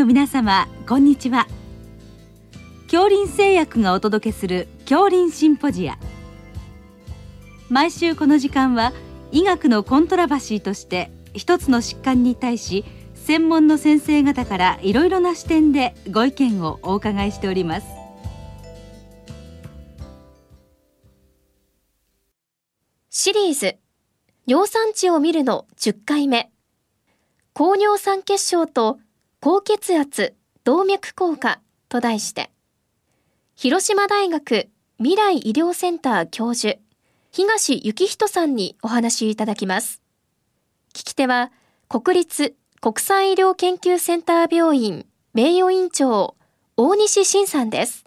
の皆様こんにちは。恐林製薬がお届けする恐林シンポジア。毎週この時間は医学のコントラバシーとして一つの疾患に対し専門の先生方からいろいろな視点でご意見をお伺いしております。シリーズ尿酸値を見るの10回目。高尿酸血症と高血圧動脈硬化と題して。広島大学未来医療センター教授東幸人さんにお話いただきます。聞き手は国立国際医療研究センター病院名誉院長大西晋さんです。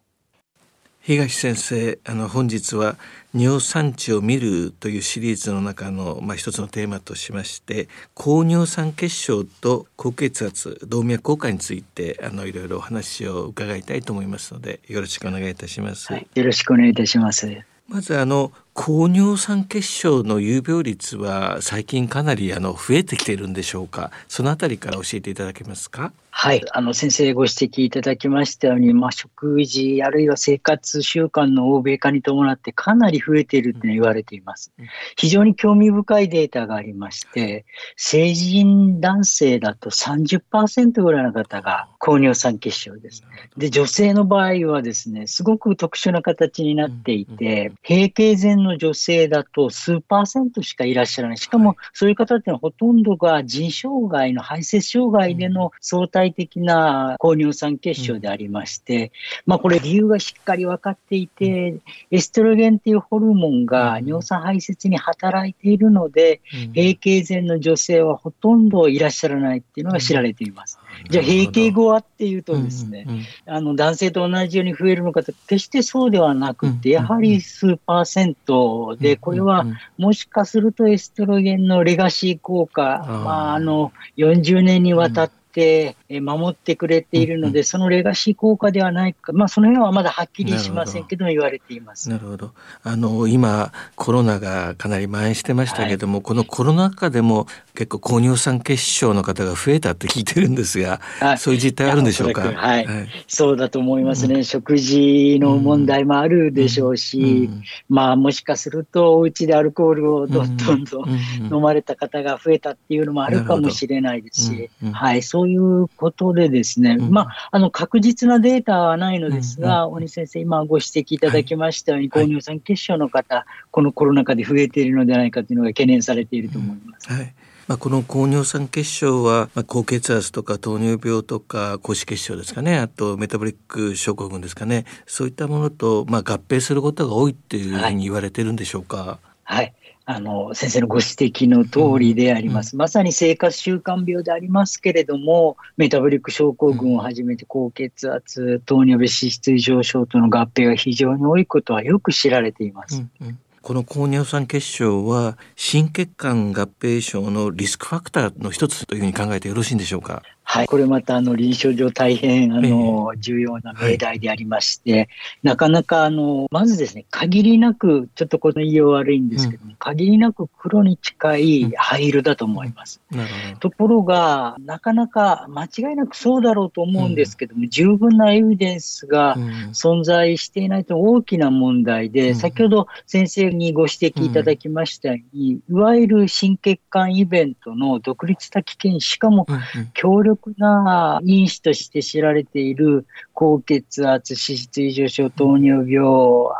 東先生あの本日は尿酸値を見るというシリーズの中の、まあ、一つのテーマとしまして高尿酸血症と高血圧動脈硬化についてあのいろいろお話を伺いたいと思いますのでよろしくお願いいたします、はい、よろしくお願いいたします。まずあの高尿酸血症の有病率は最近かなりあの増えてきているんでしょうか？そのあたりから教えていただけますか？はい。あの、先生ご指摘いただきましたように、まあ、食事、あるいは生活習慣の欧米化に伴ってかなり増えていると言われています。非常に興味深いデータがありまして、成人男性だと30%ぐらいの方が高尿酸血症です。で、女性の場合はですね、すごく特殊な形になっていて、閉経前の女性だと数パーセントしかいらっしゃらない。しかも、そういう方ってのはほとんどが腎障害の排泄障害での相対的な高尿酸血症でありまして、まあこれ理由がしっかり分かっていて、エストロゲンっていうホルモンが尿酸排泄に働いているので、閉経前の女性はほとんどいらっしゃらないっていうのが知られています。じゃあ閉経後はっていうとですね、あの男性と同じように増えるのかと決してそうではなくて、やはり数パーセントで、これはもしかするとエストロゲンのレガシー効果、まあ、あの40年にわたって守ってくれているので、うんうん、そのレガシー効果ではないか、まあ、その辺はまだはっきりしませんけど言われています。なるほど。あの、今、コロナがかなり蔓延してましたけども、はい、このコロナ禍でも結構高尿酸血症の方が増えたって聞いてるんですが、はい、そういう実態あるんでしょうか？はい、はい、そうだと思いますね、うん、食事の問題もあるでしょうし、うん、まあ、もしかすると、お家でアルコールをどんどんどん飲まれた方が増えたっていうのもあるかもしれないですし、はい、そうそういうことでですね、うん、まあ、あの、確実なデータはないのですが、うん、鬼先生、今ご指摘いただきましたように、はい、高尿酸血症の方、このコロナ禍で増えているのではないかというのが懸念されていると思います。はい。まあ、この高尿酸血症は、まあ、高血圧とか糖尿病とか高脂血症ですかね。あとメタボリック症候群ですかね。そういったものと、まあ、合併することが多いっていうふうに言われてるんでしょうか。はい、はいあの、先生のご指摘の通りであります。まさに生活習慣病でありますけれども、メタボリック症候群をはじめて高血圧、糖尿病脂質異常症との合併が非常に多いことはよく知られています。うんうんこの高尿酸血症は心血管合併症のリスクファクターの一つというふうに考えてよろしいんでしょうか？はい、これまたあの臨床上大変あの重要な命題でありまして、はい、なかなかあのまずですね限りなくちょっとこの言いよう悪いんですけども、うん、限りなく黒に近い灰色だと思います。うん、ところがなかなか間違いなくそうだろうと思うんですけども、うん、十分なエビデンスが存在していないと大きな問題で、先ほど先生にご指摘いただきましたように、いわゆる心血管イベントの独立的危険しかも強力力な因子として知られている高血圧、脂質異常症、糖尿病、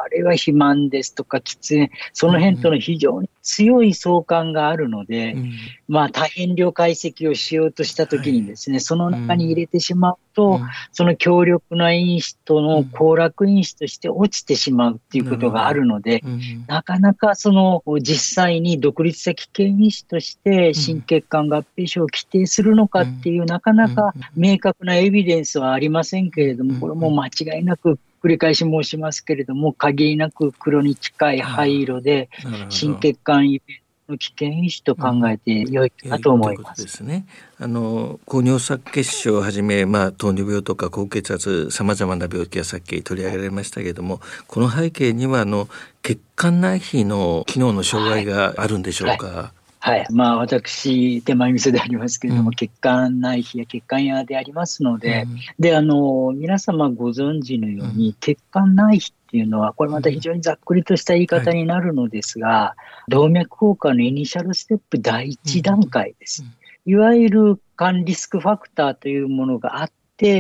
あるいは肥満ですとか喫煙、その辺との非常に強い相関があるので、うん、まあ多変量解析をしようとしたときにですね、はい、その中に入れてしまうと、うん、その強力な因子との行楽因子として落ちてしまうっていうことがあるので、うん、なかなかその実際に独立的系因子として心血管合併症を規定するのかっていう、なかなか明確なエビデンスはありませんけれども、これも間違いなく繰り返し申しますけれども、限りなく黒に近い灰色で、心血管イベントの危険因子と考えてよいかと思います。うん、ですね。あの高尿酸血症をはじめ、まあ、糖尿病とか高血圧さまざまな病気がさっき取り上げられましたけれどもこの背景にはあの血管内皮の機能の障害があるんでしょうか？はいはいはい。まあ、私、手前味噌でありますけれども、うん。血管内皮や血管屋でありますので、で、あの、皆様ご存知のように、血管内皮っていうのは、これまた非常にざっくりとした言い方になるのですが、動脈硬化のイニシャルステップ第一段階です。いわゆる肝リスクファクターというものがあっ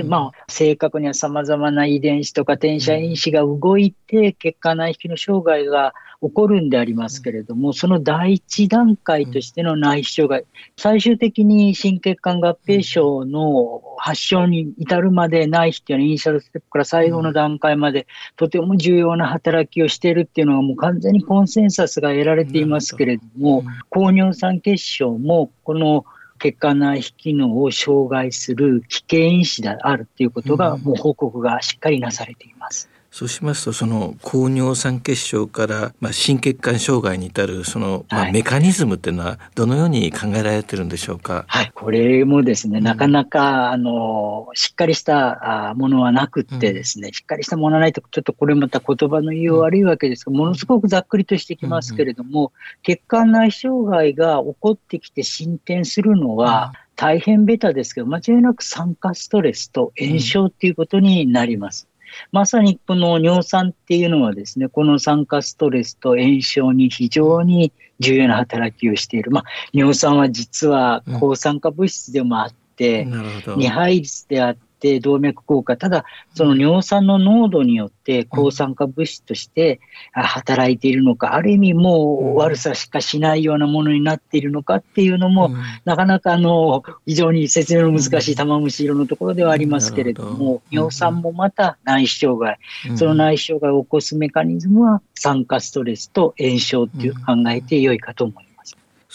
まあ、正確には様々な遺伝子とか転写因子が動いて、血管内皮の障害が起こるんでありますけれども、その第一段階としての内皮障害、最終的に心血管合併症の発症に至るまで内皮っていうのはイニシャルステップから最後の段階までとても重要な働きをしているっていうのがもう完全にコンセンサスが得られていますけれども、高尿酸血症もこの血管内皮機能を障害する危険因子であるということが、うんもう報告がしっかりなされています。そうしますとその高尿酸血症から、まあ、心血管障害に至るその、まあ、はい。メカニズムっていうのはどのように考えられてるんでしょうか？はい、これもですね、うん。なかなか、あの、しっかりしたあものはなくってですね、しっかりしたものはないと、ちょっとこれまた言葉の言いよう悪いわけですが、ものすごくざっくりとしてきますけれども、血管内障害が起こってきて進展するのは、大変ベタですけど、間違いなく酸化ストレスと炎症っていうことになります。まさにこの尿酸っていうのはですね、この酸化ストレスと炎症に非常に重要な働きをしている。まあ、尿酸は実は抗酸化物質でもあって、なるほど。二配率であって動脈硬化、ただその尿酸の濃度によって抗酸化物質としてあ働いているのか、ある意味もう悪さしかしないようなものになっているのかっていうのも、うん。なかなかあの非常に説明の難しい玉虫色のところではありますけれども、ど尿酸もまた内視障害、うん。その内視障害を起こすメカニズムは酸化ストレスと炎症っていう考えて良いかと思います。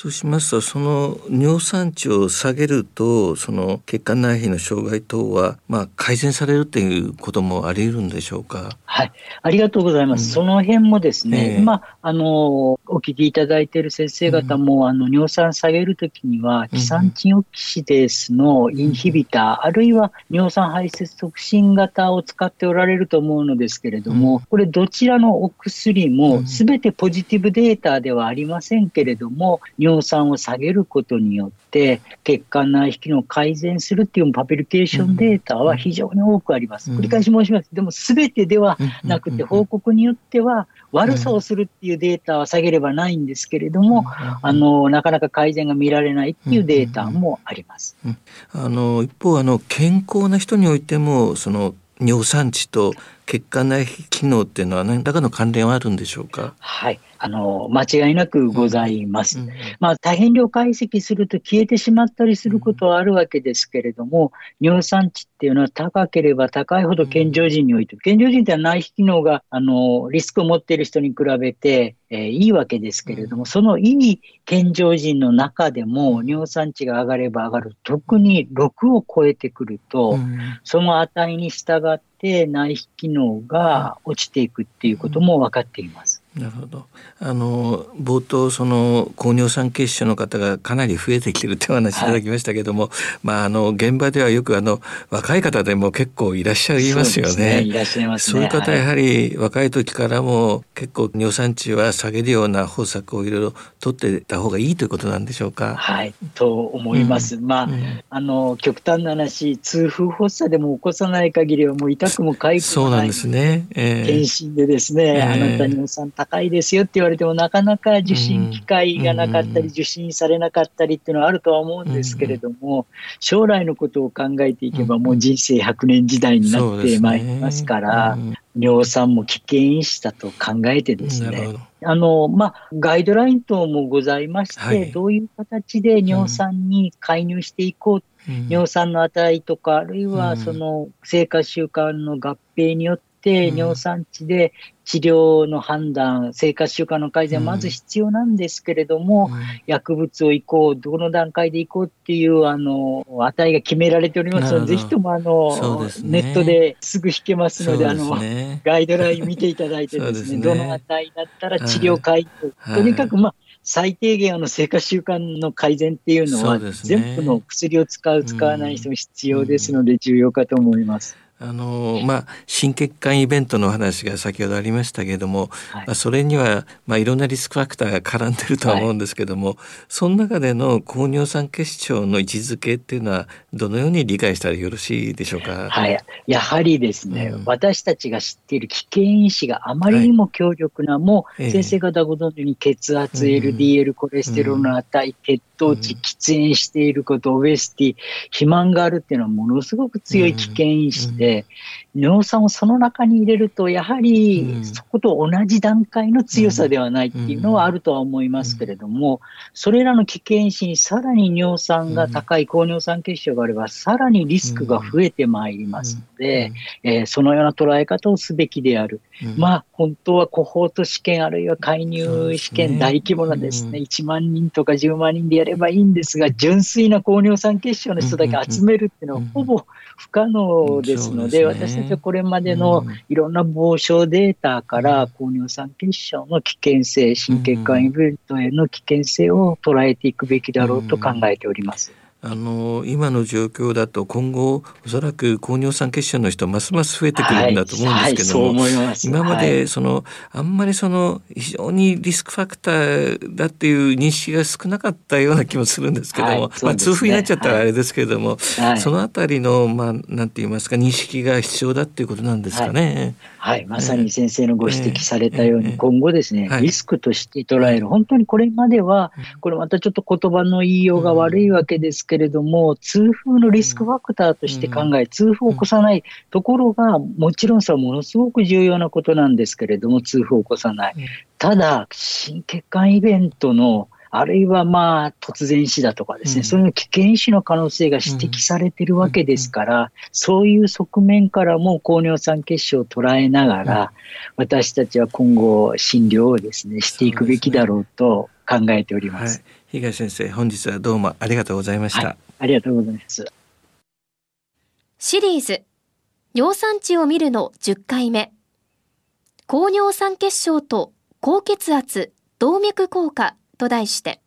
そうしますとその尿酸値を下げるとその血管内皮の障害等は、まあ、改善されるっていうこともあり得るんでしょうか？はい、ありがとうございます。うん。その辺もですね、ええ。今、あの、お聞きいただいている先生方も、あの、尿酸下げるときには、キサンチンオキシデースのインヒビター、あるいは尿酸排泄促進型を使っておられると思うのですけれども、うん。これどちらのお薬うも、ん。すべてポジティブデータではありませんけれども、尿酸を下げることによって、血管内皮機能を改善するっていうパブリケーションデータは非常に多くあります。うん繰り返し申します。でも、すべてではなくて、報告によっては悪さをするっていうデータは下げればないんですけれども、あの、なかなか改善が見られないっていうデータもあります。あの一方あの健康な人においてもその尿酸値と血管内皮機能っていうのは何らかの関連はあるんでしょうか？はい。あの、間違いなくございます。うんまあ、大変量解析すると消えてしまったりすることはあるわけですけれども、尿酸値っていうのは高ければ高いほど健常人において、健常人って内皮機能が、あの、リスクを持っている人に比べて、えーいいわけですけれども、そのいい健常人の中でも尿酸値が上がれば上がる。特に6を超えてくると、うんその値に従って内皮機能が落ちていくっていうことも分かっています。なるほど。あの冒頭その高尿酸血症の方がかなり増えてきてるってお話いただきましたけども、まああの現場ではよくあの若い方でも結構いらっしゃいますよそう。いらっしゃいますね。そういう方はいやはり若い時からも結構尿酸値は下げるような方策をいろいろ取ってた方がいいということなんでしょうか？はい、と思います。まあ、うんあの、極端な話、痛風発作でも起こさない限りはもう痛くも痒くもない。そうなんですね。ええ検診でですね、ええあなた尿酸高いですよって言われても、なかなか受診機会がなかったり、うん受診されなかったりっていうのはあるとは思うんですけれども、将来のことを考えていけば、うんもう人生100年時代になってまいりますから、うん。尿酸も危険因子だと考えてですね。あの、まあ、ガイドライン等もございまして、はい。どういう形で尿酸に介入していこう、うん。尿酸の値とか、あるいはうん。その生活習慣の合併によっ尿酸値で治療の判断、生活習慣の改善、うん。まず必要なんですけれども、薬物を移行、どの段階で移行っていう、あの、値が決められておりますので、ぜひとも、あの、ね。ネットですぐ引けますので、あの、ね。ガイドライン見ていただいてですね、すね。どの値だったら治療改善、はい。とにかく、まあ、最低限あの生活習慣の改善っていうのは、ね。全部の薬を使う、使わない人も必要ですので、重要かと思います。あのまあ心血管イベントの話が先ほどありましたけれども、はい、まあ、それにはまあいろんなリスクファクターが絡んでるとは思うんですけども、はい、その中での高尿酸血症の位置づけっていうのはどのように理解したらよろしいでしょうか？はい、やはりですね、うん、私たちが知っている危険因子があまりにも強力な、はい、もう先生方ご存知に血圧、LDL コレステロールの値、血糖値、喫煙していること、オベスティ、肥満があるっていうのはものすごく強い危険因子で、尿酸をその中に入れると、やはりそこと同じ段階の強さではないっていうのはあるとは思いますけれども、それらの危険因子にさらに尿酸が高い高尿酸血症があれば、さらにリスクが増えてまいりますので、えー、そのような捉え方をすべきである。まあ、本当はコホート試験あるいは介入試験、大規模なですね、1万人とか10万人でやればいいんですが、純粋な高尿酸血症の人だけ集めるっていうのはほぼ不可能ですので、私たちはこれまでのいろんな防症データから高尿酸血症の危険性、心血管イベントへの危険性を捉えていくべきだろうと考えております。あの今の状況だと今後おそらく高尿酸血症の人ますます増えてくるんだと思うんですけども、はいはい、今までその、はい、あんまりその非常にリスクファクターだっていう認識が少なかったような気もするんですけども、ね、まあ痛風になっちゃったらあれですけれども、そのあたりのまあなんて言いますか認識が必要だっていうことなんですかね。はい、まさに先生のご指摘されたように、今後ですね、リスクとして捉える。本当にこれまではこれまたちょっと言葉の言いようが悪いわけですけれども、痛風のリスクファクターとして考え、痛風を起こさないところが、もちろんそれはものすごく重要なことなんですけれども、痛風を起こさない。ただ、心血管イベントのあるいはまあ突然死だとかですね、うん、そういう危険死の可能性が指摘されているわけですから、そういう側面からも高尿酸血症を捉えながら、私たちは今後診療をですね、していくべきだろうと考えております。東先生、本日はどうもありがとうございました。はい、ありがとうございます。シリーズ、尿酸値を見るの10回目。高尿酸血症と高血圧、動脈硬化と題して、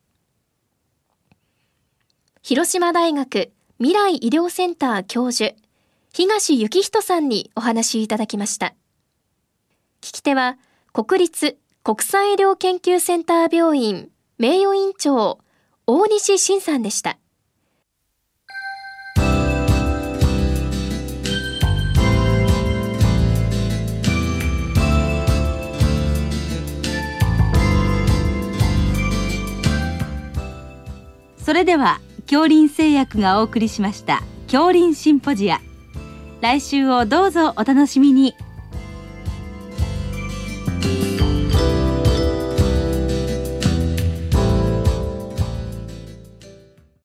広島大学未来医療センター教授、東幸人さんにお話いただきました。聞き手は、国立国際医療研究センター病院名誉院長、大西晋さんでした。それでは恐林製薬がお送りしました恐林シンポジア来週をどうぞお楽しみに